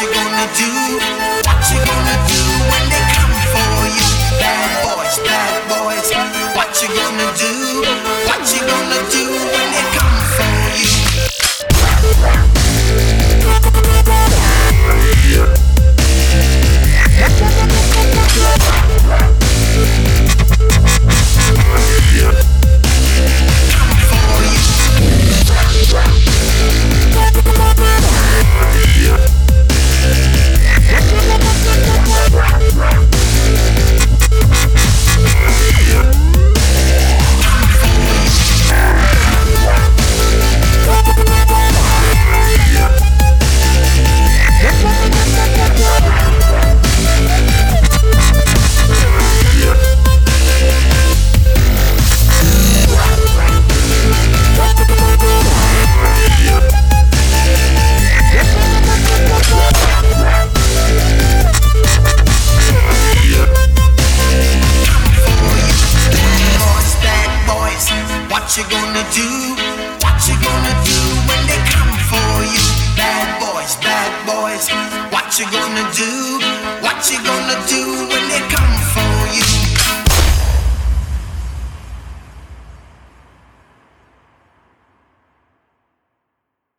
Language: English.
you gonna do? What you gonna do when they What you gonna do? What you gonna do when they come for you? Bad boys, bad boys. What you gonna do? What you gonna do when they come